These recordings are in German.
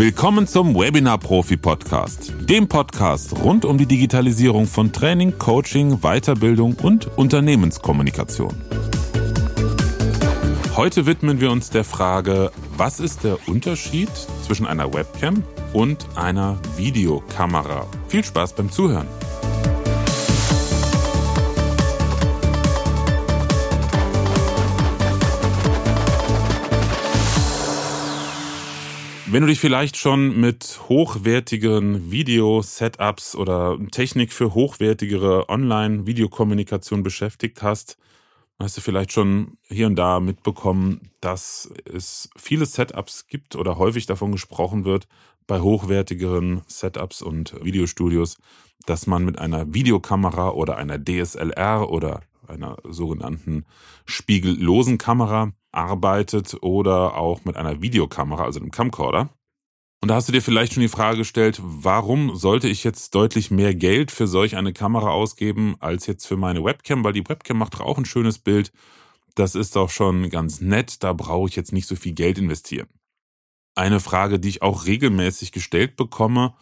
Willkommen zum Webinar Profi Podcast, dem Podcast rund um die Digitalisierung von Training, Coaching, Weiterbildung und Unternehmenskommunikation. Heute widmen wir uns der Frage, was ist der Unterschied zwischen einer Webcam und einer Videokamera? Viel Spaß beim Zuhören. Wenn du dich vielleicht schon mit hochwertigen Video-Setups oder Technik für hochwertigere Online-Videokommunikation beschäftigt hast, hast du vielleicht schon hier und da mitbekommen, dass es viele Setups gibt oder häufig davon gesprochen wird bei hochwertigeren Setups und Videostudios, dass man mit einer Videokamera oder einer DSLR oder einer sogenannten spiegellosen Kamera arbeitet oder auch mit einer Videokamera, also einem Camcorder. Und da hast du dir vielleicht schon die Frage gestellt, warum sollte ich jetzt deutlich mehr Geld für solch eine Kamera ausgeben als jetzt für meine Webcam, weil die Webcam macht doch auch ein schönes Bild. Das ist doch schon ganz nett, da brauche ich jetzt nicht so viel Geld investieren. Eine Frage, die ich auch regelmäßig gestellt bekomme,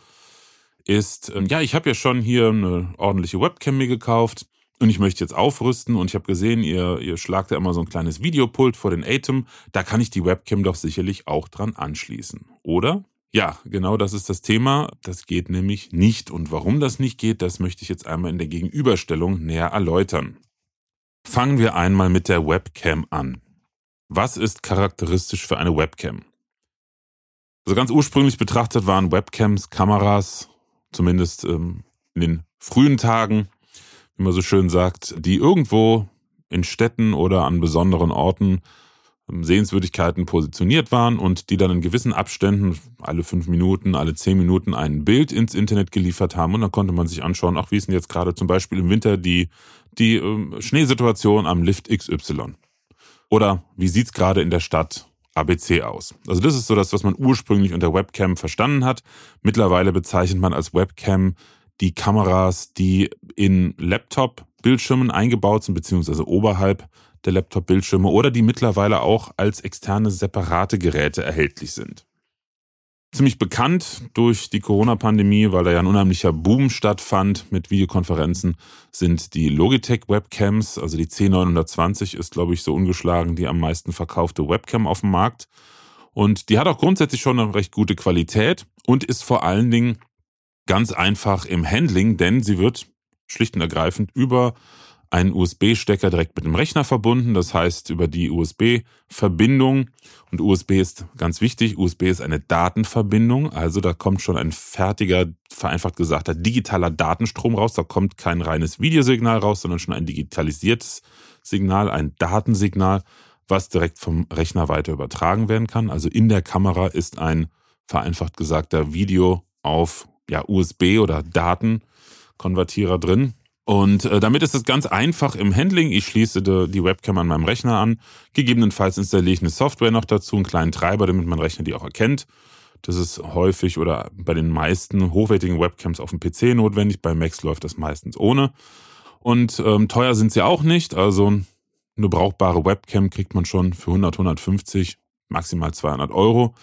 ist, ähm, ja, ich habe ja schon hier eine ordentliche Webcam mir gekauft und ich möchte jetzt aufrüsten und ich habe gesehen, ihr, ihr schlagt ja immer so ein kleines Videopult vor den Atem, da kann ich die Webcam doch sicherlich auch dran anschließen, oder? Ja, genau das ist das Thema. Das geht nämlich nicht. Und warum das nicht geht, das möchte ich jetzt einmal in der Gegenüberstellung näher erläutern. Fangen wir einmal mit der Webcam an. Was ist charakteristisch für eine Webcam? Also ganz ursprünglich betrachtet waren Webcams Kameras, zumindest ähm, in den frühen Tagen, man so schön sagt, die irgendwo in Städten oder an besonderen Orten ähm, Sehenswürdigkeiten positioniert waren und die dann in gewissen Abständen, alle fünf Minuten, alle zehn Minuten ein Bild ins Internet geliefert haben und dann konnte man sich anschauen, ach wie ist denn jetzt gerade zum Beispiel im Winter die, die äh, Schneesituation am Lift XY? Oder wie sieht's gerade in der Stadt ABC aus? Also das ist so das, was man ursprünglich unter Webcam verstanden hat. Mittlerweile bezeichnet man als Webcam die Kameras, die in Laptop-Bildschirmen eingebaut sind, beziehungsweise oberhalb der Laptop-Bildschirme oder die mittlerweile auch als externe separate Geräte erhältlich sind. Ziemlich bekannt durch die Corona-Pandemie, weil da ja ein unheimlicher Boom stattfand mit Videokonferenzen, sind die Logitech Webcams. Also die C920 ist, glaube ich, so ungeschlagen die am meisten verkaufte Webcam auf dem Markt. Und die hat auch grundsätzlich schon eine recht gute Qualität und ist vor allen Dingen ganz einfach im Handling, denn sie wird schlicht und ergreifend über einen USB-Stecker direkt mit dem Rechner verbunden, das heißt über die USB-Verbindung. Und USB ist ganz wichtig, USB ist eine Datenverbindung, also da kommt schon ein fertiger, vereinfacht gesagt, digitaler Datenstrom raus. Da kommt kein reines Videosignal raus, sondern schon ein digitalisiertes Signal, ein Datensignal, was direkt vom Rechner weiter übertragen werden kann. Also in der Kamera ist ein vereinfacht gesagter Video auf ja, USB oder Datenkonvertierer drin. Und äh, damit ist es ganz einfach im Handling. Ich schließe de, die Webcam an meinem Rechner an. Gegebenenfalls installiere ich eine Software noch dazu, einen kleinen Treiber, damit mein Rechner die auch erkennt. Das ist häufig oder bei den meisten hochwertigen Webcams auf dem PC notwendig. Bei Macs läuft das meistens ohne. Und ähm, teuer sind sie auch nicht. Also eine brauchbare Webcam kriegt man schon für 100, 150, maximal 200 Euro.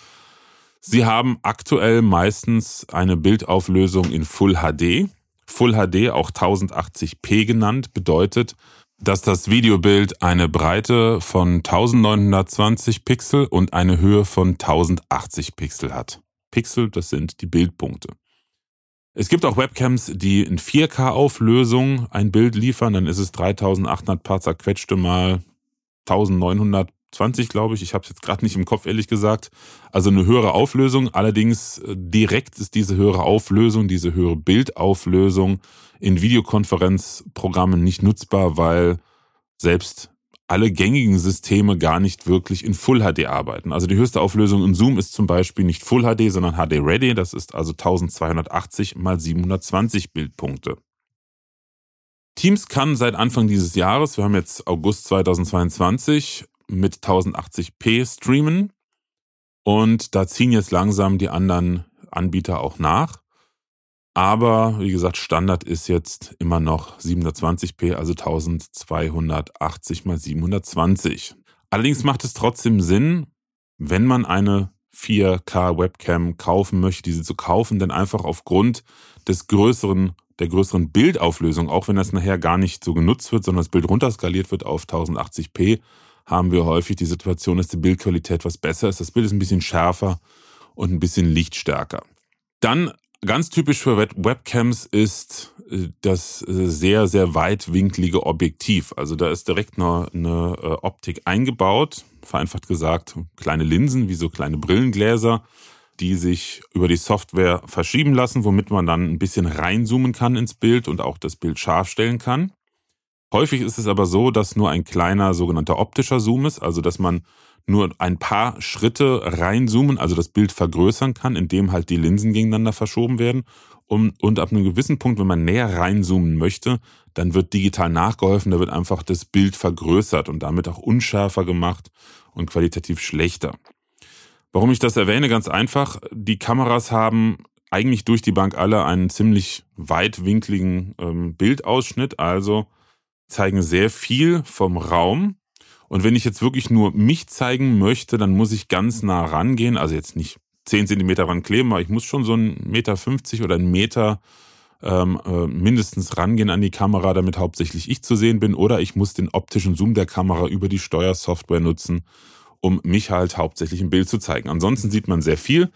Sie haben aktuell meistens eine Bildauflösung in Full HD. Full HD, auch 1080p genannt, bedeutet, dass das Videobild eine Breite von 1920 Pixel und eine Höhe von 1080 Pixel hat. Pixel, das sind die Bildpunkte. Es gibt auch Webcams, die in 4K-Auflösung ein Bild liefern, dann ist es 3800 paar zerquetschte mal 1900 20, glaube ich. Ich habe es jetzt gerade nicht im Kopf, ehrlich gesagt. Also eine höhere Auflösung. Allerdings äh, direkt ist diese höhere Auflösung, diese höhere Bildauflösung in Videokonferenzprogrammen nicht nutzbar, weil selbst alle gängigen Systeme gar nicht wirklich in Full HD arbeiten. Also die höchste Auflösung in Zoom ist zum Beispiel nicht Full HD, sondern HD Ready. Das ist also 1280 mal 720 Bildpunkte. Teams kann seit Anfang dieses Jahres, wir haben jetzt August 2022, mit 1080p streamen. Und da ziehen jetzt langsam die anderen Anbieter auch nach. Aber wie gesagt, Standard ist jetzt immer noch 720p, also 1280 mal 720. Allerdings macht es trotzdem Sinn, wenn man eine 4K Webcam kaufen möchte, diese zu kaufen, denn einfach aufgrund des größeren, der größeren Bildauflösung, auch wenn das nachher gar nicht so genutzt wird, sondern das Bild runterskaliert wird auf 1080p, haben wir häufig die Situation, dass die Bildqualität was besser ist. Das Bild ist ein bisschen schärfer und ein bisschen lichtstärker. Dann ganz typisch für Webcams ist äh, das äh, sehr, sehr weitwinklige Objektiv. Also da ist direkt eine, eine äh, Optik eingebaut, vereinfacht gesagt, kleine Linsen wie so kleine Brillengläser, die sich über die Software verschieben lassen, womit man dann ein bisschen reinzoomen kann ins Bild und auch das Bild scharf stellen kann. Häufig ist es aber so, dass nur ein kleiner sogenannter optischer Zoom ist, also dass man nur ein paar Schritte reinzoomen, also das Bild vergrößern kann, indem halt die Linsen gegeneinander verschoben werden. Und, und ab einem gewissen Punkt, wenn man näher reinzoomen möchte, dann wird digital nachgeholfen, da wird einfach das Bild vergrößert und damit auch unschärfer gemacht und qualitativ schlechter. Warum ich das erwähne, ganz einfach, die Kameras haben eigentlich durch die Bank alle einen ziemlich weitwinkligen ähm, Bildausschnitt, also zeigen sehr viel vom Raum. Und wenn ich jetzt wirklich nur mich zeigen möchte, dann muss ich ganz nah rangehen. Also jetzt nicht 10 Zentimeter rankleben, aber ich muss schon so einen Meter 50 oder einen Meter ähm, äh, mindestens rangehen an die Kamera, damit hauptsächlich ich zu sehen bin. Oder ich muss den optischen Zoom der Kamera über die Steuersoftware nutzen, um mich halt hauptsächlich im Bild zu zeigen. Ansonsten sieht man sehr viel,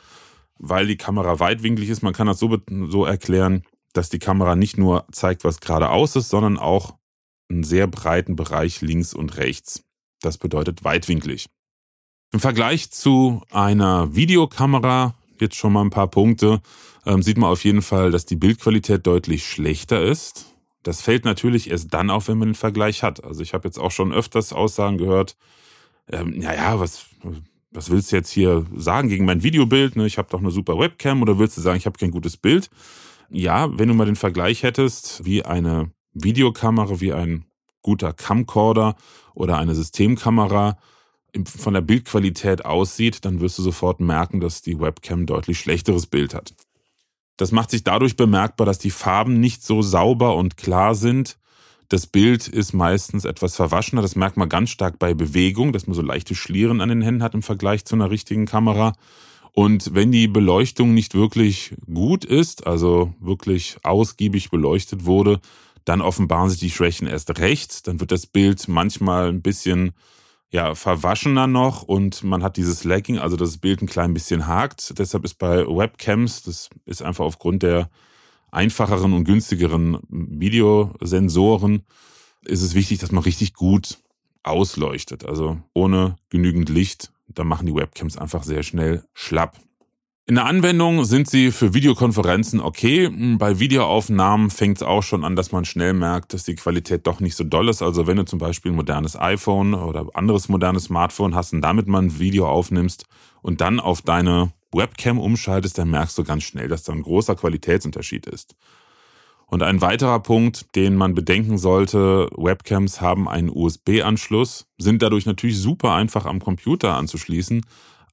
weil die Kamera weitwinklig ist. Man kann das so, so erklären, dass die Kamera nicht nur zeigt, was geradeaus ist, sondern auch einen sehr breiten Bereich links und rechts. Das bedeutet weitwinklig. Im Vergleich zu einer Videokamera, jetzt schon mal ein paar Punkte, ähm, sieht man auf jeden Fall, dass die Bildqualität deutlich schlechter ist. Das fällt natürlich erst dann auf, wenn man den Vergleich hat. Also ich habe jetzt auch schon öfters Aussagen gehört, ähm, naja, was, was willst du jetzt hier sagen gegen mein Videobild? Ne? Ich habe doch eine super Webcam oder willst du sagen, ich habe kein gutes Bild? Ja, wenn du mal den Vergleich hättest, wie eine Videokamera wie ein guter Camcorder oder eine Systemkamera von der Bildqualität aussieht, dann wirst du sofort merken, dass die Webcam deutlich schlechteres Bild hat. Das macht sich dadurch bemerkbar, dass die Farben nicht so sauber und klar sind. Das Bild ist meistens etwas verwaschener. Das merkt man ganz stark bei Bewegung, dass man so leichte Schlieren an den Händen hat im Vergleich zu einer richtigen Kamera. Und wenn die Beleuchtung nicht wirklich gut ist, also wirklich ausgiebig beleuchtet wurde, dann offenbaren sich die Schwächen erst recht. Dann wird das Bild manchmal ein bisschen ja, verwaschener noch und man hat dieses Lagging, also das Bild ein klein bisschen hakt. Deshalb ist bei Webcams, das ist einfach aufgrund der einfacheren und günstigeren Videosensoren, ist es wichtig, dass man richtig gut ausleuchtet. Also ohne genügend Licht, da machen die Webcams einfach sehr schnell schlapp. In der Anwendung sind sie für Videokonferenzen okay. Bei Videoaufnahmen fängt es auch schon an, dass man schnell merkt, dass die Qualität doch nicht so doll ist. Also wenn du zum Beispiel ein modernes iPhone oder anderes modernes Smartphone hast und damit mal ein Video aufnimmst und dann auf deine Webcam umschaltest, dann merkst du ganz schnell, dass da ein großer Qualitätsunterschied ist. Und ein weiterer Punkt, den man bedenken sollte, Webcams haben einen USB-Anschluss, sind dadurch natürlich super einfach am Computer anzuschließen,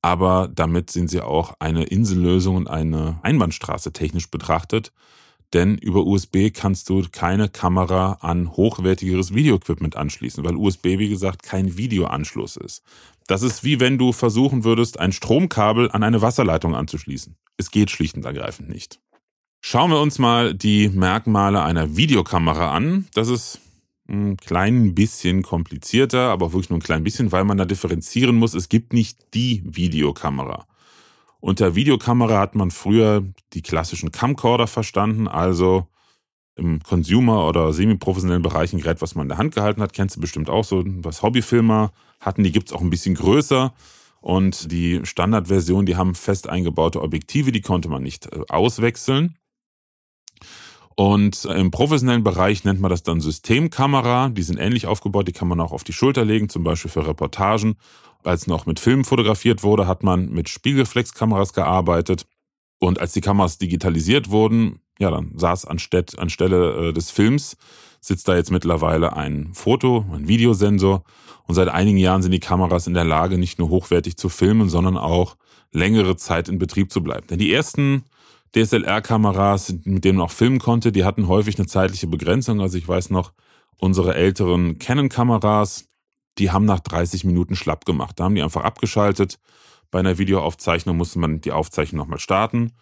aber damit sind sie auch eine Insellösung und eine Einbahnstraße technisch betrachtet. Denn über USB kannst du keine Kamera an hochwertigeres Videoequipment anschließen, weil USB, wie gesagt, kein Videoanschluss ist. Das ist wie wenn du versuchen würdest, ein Stromkabel an eine Wasserleitung anzuschließen. Es geht schlicht und ergreifend nicht. Schauen wir uns mal die Merkmale einer Videokamera an. Das ist ein klein bisschen komplizierter, aber wirklich nur ein klein bisschen, weil man da differenzieren muss. Es gibt nicht die Videokamera. Unter Videokamera hat man früher die klassischen Camcorder verstanden, also im Consumer- oder semi-professionellen Bereich ein Gerät, was man in der Hand gehalten hat, kennst du bestimmt auch so, was Hobbyfilmer hatten, die gibt's auch ein bisschen größer. Und die Standardversion, die haben fest eingebaute Objektive, die konnte man nicht äh, auswechseln. Und im professionellen Bereich nennt man das dann Systemkamera. Die sind ähnlich aufgebaut, die kann man auch auf die Schulter legen, zum Beispiel für Reportagen. Als noch mit Filmen fotografiert wurde, hat man mit Spiegelreflexkameras gearbeitet. Und als die Kameras digitalisiert wurden, ja, dann saß anstatt, anstelle äh, des Films, sitzt da jetzt mittlerweile ein Foto, ein Videosensor. Und seit einigen Jahren sind die Kameras in der Lage, nicht nur hochwertig zu filmen, sondern auch längere Zeit in Betrieb zu bleiben. Denn die ersten DSLR-Kameras, mit denen man auch filmen konnte, die hatten häufig eine zeitliche Begrenzung. Also ich weiß noch, unsere älteren Canon-Kameras, die haben nach 30 Minuten schlapp gemacht. Da haben die einfach abgeschaltet. Bei einer Videoaufzeichnung musste man die Aufzeichnung nochmal starten.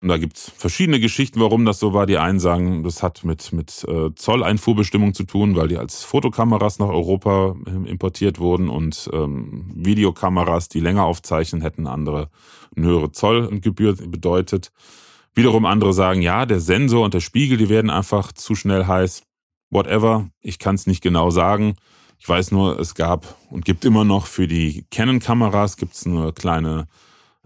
Und da gibt's verschiedene Geschichten, warum das so war. Die einen sagen, das hat mit, mit äh, Zolleinfuhrbestimmungen zu tun, weil die als Fotokameras nach Europa äh, importiert wurden und ähm, Videokameras, die länger aufzeichnen, hätten andere eine höhere Zollgebühr bedeutet. Wiederum andere sagen, ja, der Sensor und der Spiegel, die werden einfach zu schnell heiß. Whatever, ich kann es nicht genau sagen. Ich weiß nur, es gab und gibt immer noch für die Canon-Kameras gibt's eine kleine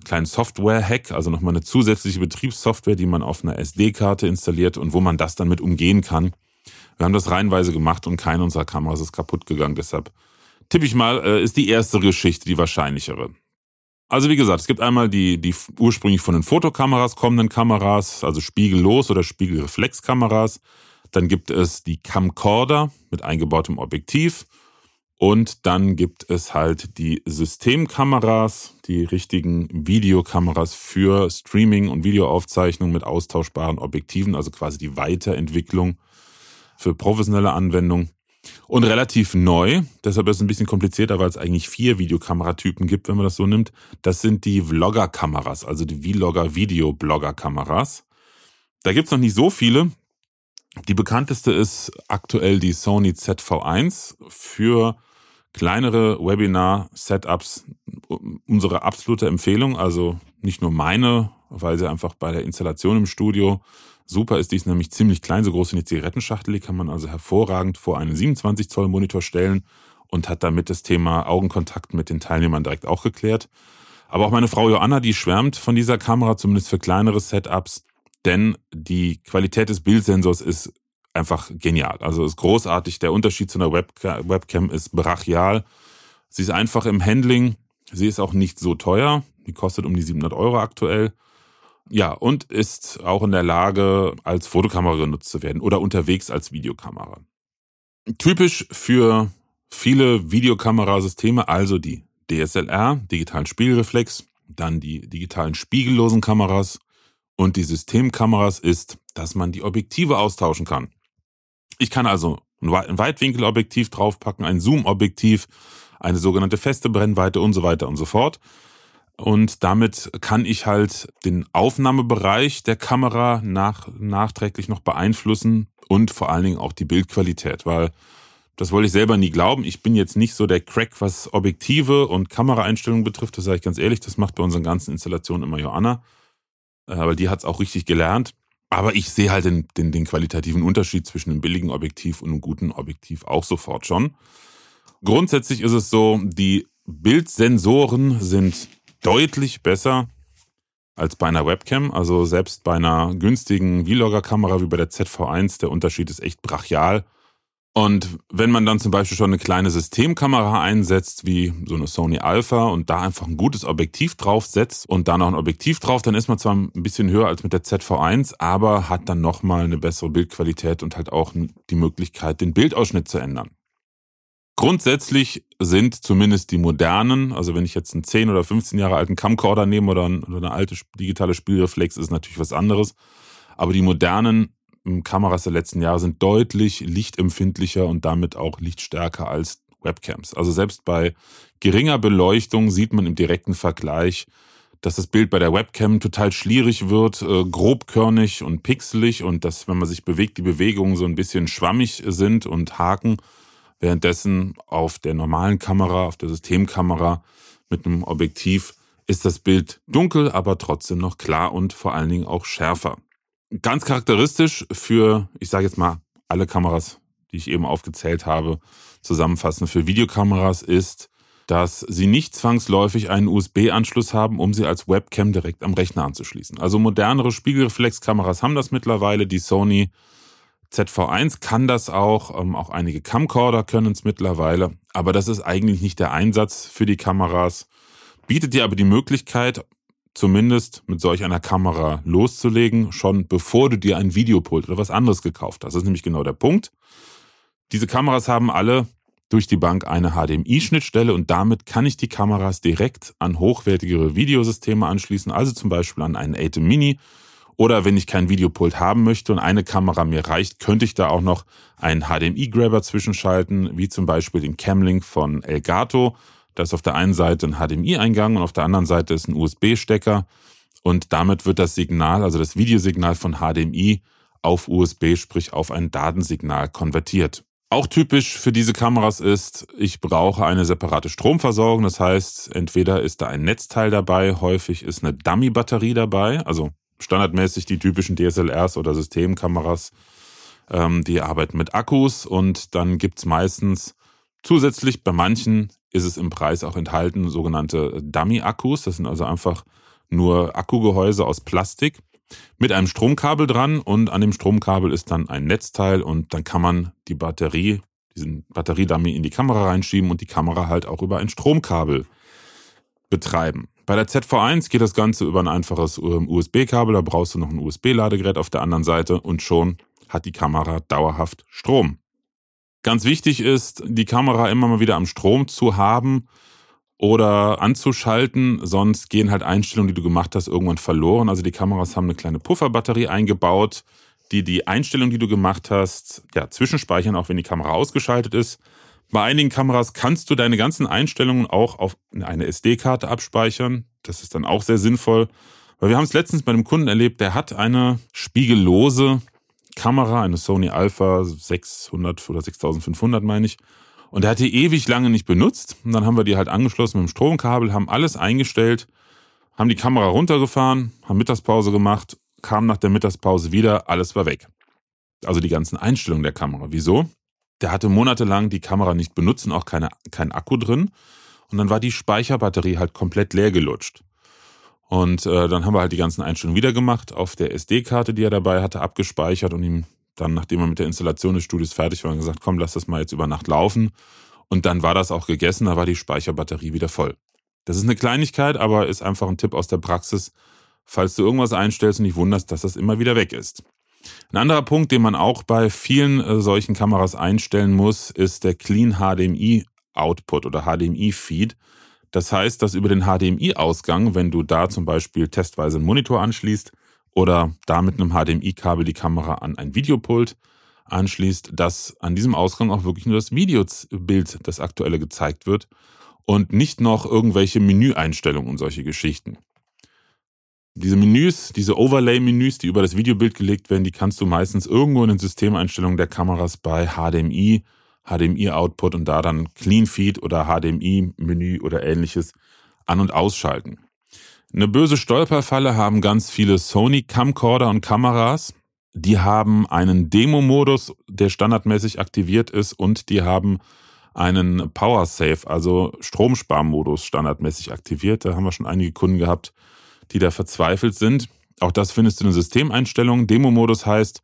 kleinen Software-Hack, also nochmal eine zusätzliche Betriebssoftware, die man auf einer SD-Karte installiert und wo man das dann mit umgehen kann. Wir haben das reihenweise gemacht und keine unserer Kameras ist kaputt gegangen. Deshalb tippe ich mal, äh, ist die erste Geschichte die wahrscheinlichere. Also wie gesagt, es gibt einmal die, die ursprünglich von den Fotokameras kommenden Kameras, also spiegellos oder Spiegelreflexkameras. Dann gibt es die Camcorder mit eingebautem Objektiv. Und dann gibt es halt die Systemkameras, die richtigen Videokameras für Streaming und Videoaufzeichnung mit austauschbaren Objektiven, also quasi die Weiterentwicklung für professionelle Anwendung. Und relativ neu, deshalb ist es ein bisschen komplizierter, weil es eigentlich vier Videokameratypen gibt, wenn man das so nimmt. Das sind die Vlogger-Kameras, also die Vlogger-Video-Blogger-Kameras. Da gibt's noch nicht so viele. Die bekannteste ist aktuell die Sony ZV1 für kleinere Webinar-Setups unsere absolute Empfehlung. Also nicht nur meine, weil sie einfach bei der Installation im Studio super ist. Die ist nämlich ziemlich klein, so groß wie eine Zigarettenschachtel. Die kann man also hervorragend vor einen 27 Zoll Monitor stellen und hat damit das Thema Augenkontakt mit den Teilnehmern direkt auch geklärt. Aber auch meine Frau Joanna, die schwärmt von dieser Kamera, zumindest für kleinere Setups, denn die Qualität des Bildsensors ist einfach genial. Also ist großartig. Der Unterschied zu einer Webcam, Webcam ist brachial. Sie ist einfach im Handling. Sie ist auch nicht so teuer. Die kostet um die 700 Euro aktuell. Ja, und ist auch in der Lage, als Fotokamera genutzt zu werden oder unterwegs als Videokamera. Typisch für viele Videokamerasysteme, also die DSLR, digitalen Spiegelreflex, dann die digitalen spiegellosen Kameras und die Systemkameras ist, dass man die Objektive austauschen kann. Ich kann also ein Weitwinkelobjektiv draufpacken, ein Zoom-Objektiv, eine sogenannte feste Brennweite und so weiter und so fort. Und damit kann ich halt den Aufnahmebereich der Kamera nach, nachträglich noch beeinflussen und vor allen Dingen auch die Bildqualität, weil das wollte ich selber nie glauben. Ich bin jetzt nicht so der Crack, was Objektive und Kameraeinstellungen betrifft. Das sage ich ganz ehrlich. Das macht bei unseren ganzen Installationen immer Joanna. Aber die hat es auch richtig gelernt. Aber ich sehe halt den, den, den qualitativen Unterschied zwischen einem billigen Objektiv und einem guten Objektiv auch sofort schon. Grundsätzlich ist es so, die Bildsensoren sind deutlich besser als bei einer Webcam. Also selbst bei einer günstigen Vlogger-Kamera wie bei der ZV1, der Unterschied ist echt brachial. Und wenn man dann zum Beispiel schon eine kleine Systemkamera einsetzt, wie so eine Sony Alpha und da einfach ein gutes Objektiv draufsetzt und da noch ein Objektiv drauf, dann ist man zwar ein bisschen höher als mit der ZV1, aber hat dann nochmal eine bessere Bildqualität und halt auch die Möglichkeit, den Bildausschnitt zu ändern. Grundsätzlich sind zumindest die modernen, also wenn ich jetzt einen 10 oder 15 Jahre alten Camcorder nehme oder eine alte digitale Spielreflex, ist natürlich was anderes. Aber die modernen Kameras der letzten Jahre sind deutlich lichtempfindlicher und damit auch lichtstärker als Webcams. Also selbst bei geringer Beleuchtung sieht man im direkten Vergleich, dass das Bild bei der Webcam total schlierig wird, äh, grobkörnig und pixelig und dass, wenn man sich bewegt, die Bewegungen so ein bisschen schwammig sind und haken. Währenddessen auf der normalen Kamera, auf der Systemkamera mit einem Objektiv ist das Bild dunkel, aber trotzdem noch klar und vor allen Dingen auch schärfer. Ganz charakteristisch für, ich sage jetzt mal, alle Kameras, die ich eben aufgezählt habe, zusammenfassend für Videokameras ist, dass sie nicht zwangsläufig einen USB-Anschluss haben, um sie als Webcam direkt am Rechner anzuschließen. Also modernere Spiegelreflexkameras haben das mittlerweile. Die Sony ZV1 kann das auch, ähm, auch einige Camcorder können es mittlerweile, aber das ist eigentlich nicht der Einsatz für die Kameras. Bietet dir aber die Möglichkeit, zumindest mit solch einer Kamera loszulegen, schon bevor du dir ein Videopult oder was anderes gekauft hast. Das ist nämlich genau der Punkt. Diese Kameras haben alle durch die Bank eine HDMI-Schnittstelle und damit kann ich die Kameras direkt an hochwertigere Videosysteme anschließen, also zum Beispiel an einen ATEM Mini. Oder wenn ich kein Videopult haben möchte und eine Kamera mir reicht, könnte ich da auch noch einen HDMI-Grabber zwischenschalten, wie zum Beispiel den Camlink von Elgato. Da ist auf der einen Seite ein HDMI-Eingang und auf der anderen Seite ist ein USB-Stecker. Und damit wird das Signal, also das Videosignal von HDMI auf USB, sprich auf ein Datensignal konvertiert. Auch typisch für diese Kameras ist, ich brauche eine separate Stromversorgung. Das heißt, entweder ist da ein Netzteil dabei, häufig ist eine Dummy-Batterie dabei, also standardmäßig die typischen DSLRs oder Systemkameras, ähm, die arbeiten mit Akkus und dann gibt's meistens zusätzlich bei manchen ist es im Preis auch enthalten sogenannte Dummy-Akkus. Das sind also einfach nur Akkugehäuse aus Plastik mit einem Stromkabel dran und an dem Stromkabel ist dann ein Netzteil und dann kann man die Batterie, diesen Batteriedummy in die Kamera reinschieben und die Kamera halt auch über ein Stromkabel betreiben. Bei der ZV1 geht das Ganze über ein einfaches ähm, USB-Kabel, da brauchst du noch ein USB-Ladegerät auf der anderen Seite und schon hat die Kamera dauerhaft Strom. Ganz wichtig ist, die Kamera immer mal wieder am Strom zu haben, oder anzuschalten, sonst gehen halt Einstellungen, die du gemacht hast, irgendwann verloren. Also die Kameras haben eine kleine Pufferbatterie eingebaut, die die Einstellung, die du gemacht hast, ja, zwischenspeichern, auch wenn die Kamera ausgeschaltet ist. Bei einigen Kameras kannst du deine ganzen Einstellungen auch auf eine SD-Karte abspeichern. Das ist dann auch sehr sinnvoll. Weil wir haben es letztens bei einem Kunden erlebt, der hat eine spiegellose Kamera, eine Sony Alpha 600 oder 6500 meine ich. Und er hat die ewig lange nicht benutzt. Und dann haben wir die halt angeschlossen mit dem Stromkabel, haben alles eingestellt, haben die Kamera runtergefahren, haben Mittagspause gemacht, kam nach der Mittagspause wieder, alles war weg. Also die ganzen Einstellungen der Kamera. Wieso? Der hatte monatelang die Kamera nicht benutzt und auch keine, kein Akku drin. Und dann war die Speicherbatterie halt komplett leer gelutscht. Und äh, dann haben wir halt die ganzen Einstellungen wieder gemacht, auf der SD-Karte, die er dabei hatte, abgespeichert und ihm dann, nachdem wir mit der Installation des Studios fertig waren, gesagt, komm, lass das mal jetzt über Nacht laufen. Und dann war das auch gegessen, da war die Speicherbatterie wieder voll. Das ist eine Kleinigkeit, aber ist einfach ein Tipp aus der Praxis, falls du irgendwas einstellst und dich wunderst, dass das immer wieder weg ist. Ein anderer Punkt, den man auch bei vielen äh, solchen Kameras einstellen muss, ist der Clean HDMI Output oder HDMI Feed. Das heißt, dass über den HDMI Ausgang, wenn du da zum Beispiel testweise einen Monitor anschließt, oder da mit einem HDMI-Kabel die Kamera an ein Videopult anschließt, dass an diesem Ausgang auch wirklich nur das Videobild, das aktuelle gezeigt wird und nicht noch irgendwelche Menüeinstellungen und solche Geschichten. Diese Menüs, diese Overlay-Menüs, die über das Videobild gelegt werden, die kannst du meistens irgendwo in den Systemeinstellungen der Kameras bei HDMI, HDMI-Output und da dann Clean Feed oder HDMI-Menü oder ähnliches an- und ausschalten. Eine böse Stolperfalle haben ganz viele Sony Camcorder und Kameras. Die haben einen Demo-Modus, der standardmäßig aktiviert ist und die haben einen Power Save, also Stromsparmodus standardmäßig aktiviert. Da haben wir schon einige Kunden gehabt, die da verzweifelt sind. Auch das findest du in den Systemeinstellungen. Demo-Modus heißt,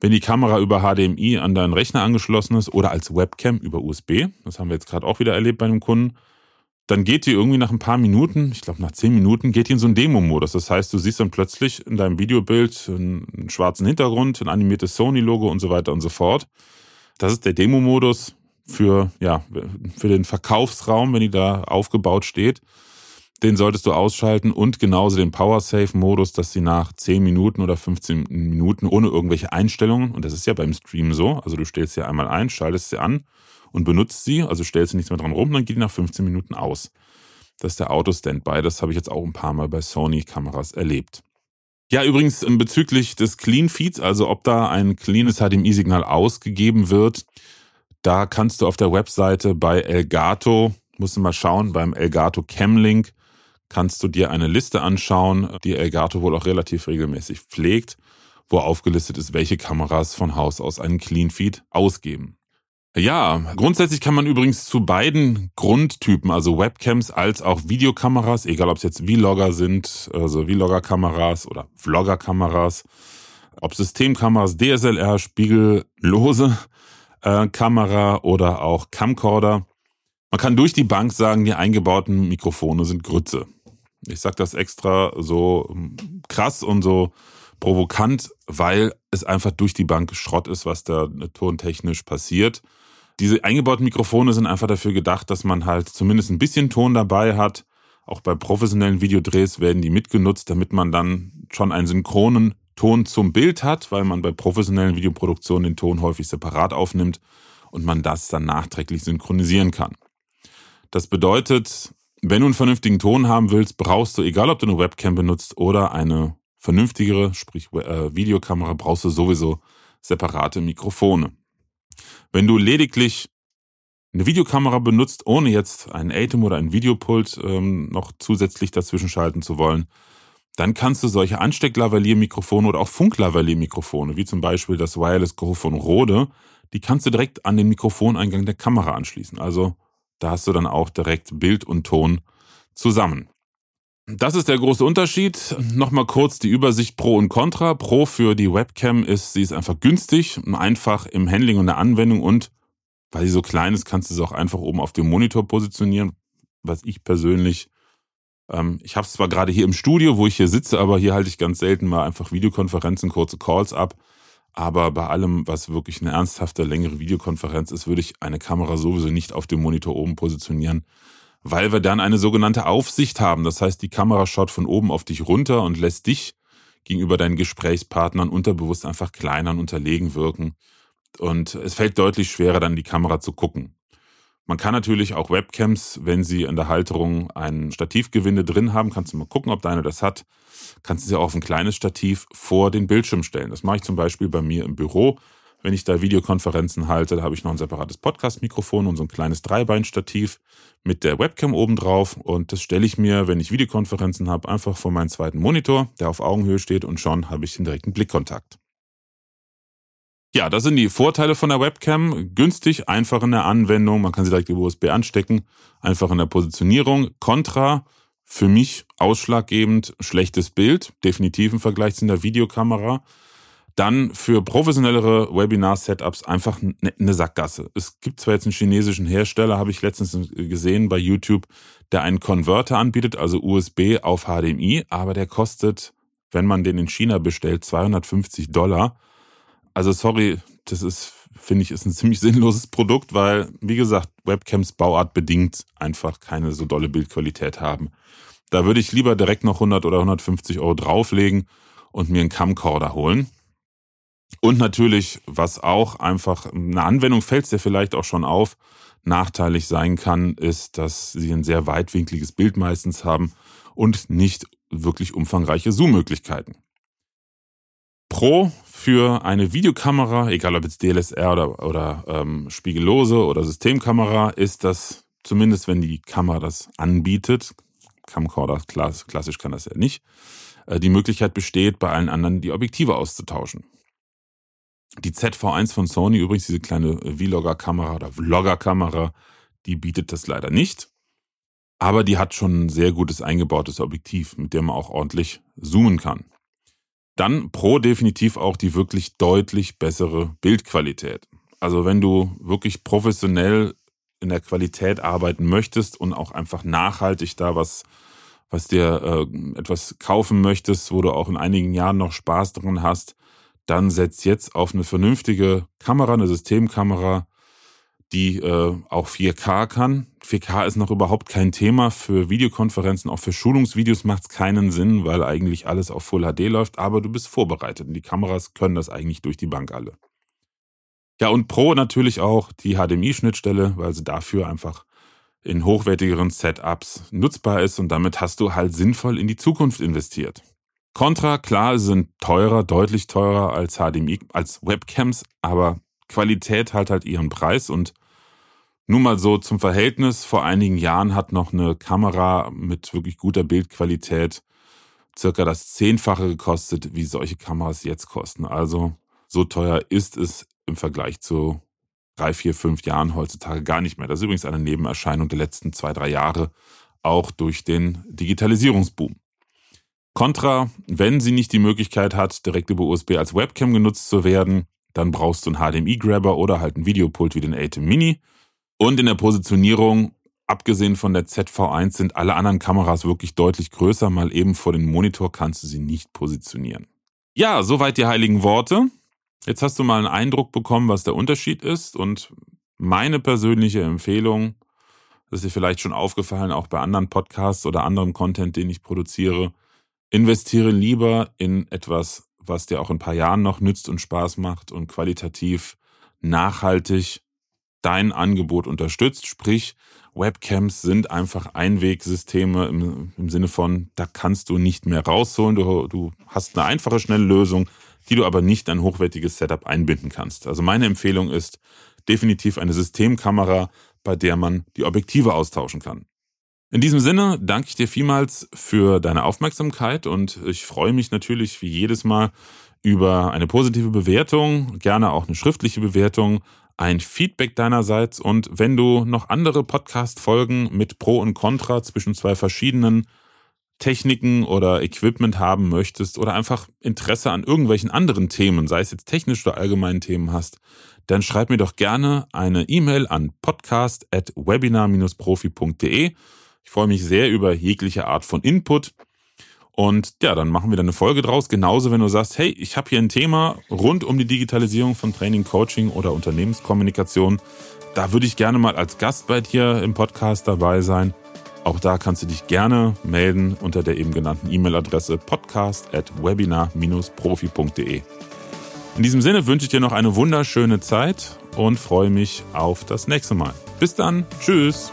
wenn die Kamera über HDMI an deinen Rechner angeschlossen ist oder als Webcam über USB, das haben wir jetzt gerade auch wieder erlebt bei einem Kunden, dann geht die irgendwie nach ein paar Minuten, ich glaube nach zehn Minuten, geht die in so einen Demo-Modus. Das heißt, du siehst dann plötzlich in deinem Videobild einen schwarzen Hintergrund, ein animiertes Sony-Logo und so weiter und so fort. Das ist der Demo-Modus für, ja, für den Verkaufsraum, wenn die da aufgebaut steht. Den solltest du ausschalten und genauso den Power Save Modus, dass sie nach 10 Minuten oder 15 Minuten ohne irgendwelche Einstellungen, und das ist ja beim Stream so, also du stellst sie einmal ein, schaltest sie an und benutzt sie, also stellst du nichts mehr dran rum, dann geht die nach 15 Minuten aus. Das ist der Auto-Standby, das habe ich jetzt auch ein paar Mal bei Sony-Kameras erlebt. Ja, übrigens bezüglich des Clean Feeds, also ob da ein cleanes HDMI-Signal ausgegeben wird, da kannst du auf der Webseite bei Elgato, musst du mal schauen, beim Elgato Camlink kannst du dir eine Liste anschauen, die Elgato wohl auch relativ regelmäßig pflegt, wo aufgelistet ist, welche Kameras von Haus aus einen Clean Feed ausgeben. Ja, grundsätzlich kann man übrigens zu beiden Grundtypen, also Webcams als auch Videokameras, egal ob es jetzt Vlogger sind, also Vlogger-Kameras oder Vlogger-Kameras, ob Systemkameras, DSLR, spiegellose äh, Kamera oder auch Camcorder. Man kann durch die Bank sagen, die eingebauten Mikrofone sind Grütze. Ich sage das extra so ähm, krass und so provokant, weil es einfach durch die Bank Schrott ist, was da tontechnisch passiert. Diese eingebauten Mikrofone sind einfach dafür gedacht, dass man halt zumindest ein bisschen Ton dabei hat. Auch bei professionellen Videodrehs werden die mitgenutzt, damit man dann schon einen synchronen Ton zum Bild hat, weil man bei professionellen Videoproduktionen den Ton häufig separat aufnimmt und man das dann nachträglich synchronisieren kann. Das bedeutet, wenn du einen vernünftigen Ton haben willst, brauchst du, egal ob du eine Webcam benutzt oder eine vernünftigere, sprich äh, Videokamera, brauchst du sowieso separate Mikrofone. Wenn du lediglich eine Videokamera benutzt, ohne jetzt einen Atem oder ein Videopult ähm, noch zusätzlich dazwischen schalten zu wollen, dann kannst du solche Anstecklavalier-Mikrofone oder auch Funklavalier-Mikrofone, wie zum Beispiel das Wireless Go von Rode, die kannst du direkt an den Mikrofoneingang der Kamera anschließen. Also da hast du dann auch direkt Bild und Ton zusammen. Das ist der große Unterschied. Nochmal kurz die Übersicht Pro und Contra. Pro für die Webcam ist, sie ist einfach günstig, einfach im Handling und der Anwendung und weil sie so klein ist, kannst du sie auch einfach oben auf dem Monitor positionieren, was ich persönlich, ähm, ich habe es zwar gerade hier im Studio, wo ich hier sitze, aber hier halte ich ganz selten mal einfach Videokonferenzen, kurze Calls ab. Aber bei allem, was wirklich eine ernsthafte, längere Videokonferenz ist, würde ich eine Kamera sowieso nicht auf dem Monitor oben positionieren, weil wir dann eine sogenannte Aufsicht haben. Das heißt, die Kamera schaut von oben auf dich runter und lässt dich gegenüber deinen Gesprächspartnern unterbewusst einfach kleiner und unterlegen wirken. Und es fällt deutlich schwerer, dann die Kamera zu gucken. Man kann natürlich auch Webcams, wenn sie in der Halterung ein Stativgewinde drin haben, kannst du mal gucken, ob deine das hat, kannst du sie auch auf ein kleines Stativ vor den Bildschirm stellen. Das mache ich zum Beispiel bei mir im Büro. Wenn ich da Videokonferenzen halte, da habe ich noch ein separates Podcast-Mikrofon und so ein kleines Dreibeinstativ mit der Webcam oben drauf. Und das stelle ich mir, wenn ich Videokonferenzen habe, einfach vor meinen zweiten Monitor, der auf Augenhöhe steht und schon habe ich den direkten Blickkontakt. Ja, das sind die Vorteile von der Webcam. Günstig, einfach in der Anwendung. Man kann sie direkt über USB anstecken. Einfach in der Positionierung. Contra, für mich ausschlaggebend, schlechtes Bild. Definitiv im Vergleich zu einer Videokamera. Dann für professionellere Webinar-Setups einfach eine Sackgasse. Es gibt zwar jetzt einen chinesischen Hersteller, habe ich letztens gesehen bei YouTube, der einen Converter anbietet, also USB auf HDMI, aber der kostet, wenn man den in China bestellt, 250 Dollar. Also sorry, das ist, finde ich, ist ein ziemlich sinnloses Produkt, weil, wie gesagt, Webcams Bauart bedingt einfach keine so dolle Bildqualität haben. Da würde ich lieber direkt noch 100 oder 150 Euro drauflegen und mir einen Camcorder holen. Und natürlich, was auch einfach eine Anwendung fällt es dir vielleicht auch schon auf, nachteilig sein kann, ist, dass sie ein sehr weitwinkliges Bild meistens haben und nicht wirklich umfangreiche Zoom-Möglichkeiten. Pro für eine Videokamera, egal ob jetzt DLSR oder, oder ähm, Spiegellose oder Systemkamera, ist das, zumindest wenn die Kamera das anbietet, Camcorder klassisch kann das ja nicht, äh, die Möglichkeit besteht, bei allen anderen die Objektive auszutauschen. Die ZV1 von Sony, übrigens diese kleine Vlogger-Kamera oder Vlogger-Kamera, die bietet das leider nicht. Aber die hat schon ein sehr gutes eingebautes Objektiv, mit dem man auch ordentlich zoomen kann. Dann Pro definitiv auch die wirklich deutlich bessere Bildqualität. Also wenn du wirklich professionell in der Qualität arbeiten möchtest und auch einfach nachhaltig da was, was dir äh, etwas kaufen möchtest, wo du auch in einigen Jahren noch Spaß dran hast, dann setz jetzt auf eine vernünftige Kamera, eine Systemkamera, die äh, auch 4K kann. 4K ist noch überhaupt kein Thema für Videokonferenzen, auch für Schulungsvideos macht es keinen Sinn, weil eigentlich alles auf Full HD läuft, aber du bist vorbereitet und die Kameras können das eigentlich durch die Bank alle. Ja, und Pro natürlich auch die HDMI-Schnittstelle, weil sie dafür einfach in hochwertigeren Setups nutzbar ist und damit hast du halt sinnvoll in die Zukunft investiert. Contra, klar, sind teurer, deutlich teurer als HDMI, als Webcams, aber Qualität hat halt ihren Preis und nur mal so zum Verhältnis, vor einigen Jahren hat noch eine Kamera mit wirklich guter Bildqualität circa das Zehnfache gekostet, wie solche Kameras jetzt kosten. Also so teuer ist es im Vergleich zu drei, vier, fünf Jahren heutzutage gar nicht mehr. Das ist übrigens eine Nebenerscheinung der letzten zwei, drei Jahre, auch durch den Digitalisierungsboom. Contra, wenn sie nicht die Möglichkeit hat, direkt über USB als Webcam genutzt zu werden, dann brauchst du einen HDMI-Grabber oder halt einen Videopult wie den ATEM Mini. Und in der Positionierung, abgesehen von der ZV1, sind alle anderen Kameras wirklich deutlich größer. Mal eben vor dem Monitor kannst du sie nicht positionieren. Ja, soweit die heiligen Worte. Jetzt hast du mal einen Eindruck bekommen, was der Unterschied ist. Und meine persönliche Empfehlung, das ist dir vielleicht schon aufgefallen, auch bei anderen Podcasts oder anderem Content, den ich produziere, investiere lieber in etwas, was dir auch in ein paar Jahren noch nützt und Spaß macht und qualitativ nachhaltig dein Angebot unterstützt. Sprich, Webcams sind einfach Einwegsysteme im, im Sinne von, da kannst du nicht mehr rausholen. Du, du hast eine einfache, schnelle Lösung, die du aber nicht ein hochwertiges Setup einbinden kannst. Also meine Empfehlung ist definitiv eine Systemkamera, bei der man die Objektive austauschen kann. In diesem Sinne danke ich dir vielmals für deine Aufmerksamkeit und ich freue mich natürlich wie jedes Mal über eine positive Bewertung, gerne auch eine schriftliche Bewertung, ein Feedback deinerseits und wenn du noch andere Podcast-Folgen mit Pro und Contra zwischen zwei verschiedenen Techniken oder Equipment haben möchtest oder einfach Interesse an irgendwelchen anderen Themen, sei es jetzt technisch oder allgemeinen Themen hast, dann schreib mir doch gerne eine E-Mail an podcast.webinar-profi.de. Ich freue mich sehr über jegliche Art von Input. Und ja, dann machen wir da eine Folge draus. Genauso, wenn du sagst, hey, ich habe hier ein Thema rund um die Digitalisierung von Training, Coaching oder Unternehmenskommunikation. Da würde ich gerne mal als Gast bei dir im Podcast dabei sein. Auch da kannst du dich gerne melden unter der eben genannten E-Mail-Adresse podcast at webinar-profi.de. In diesem Sinne wünsche ich dir noch eine wunderschöne Zeit und freue mich auf das nächste Mal. Bis dann. Tschüss.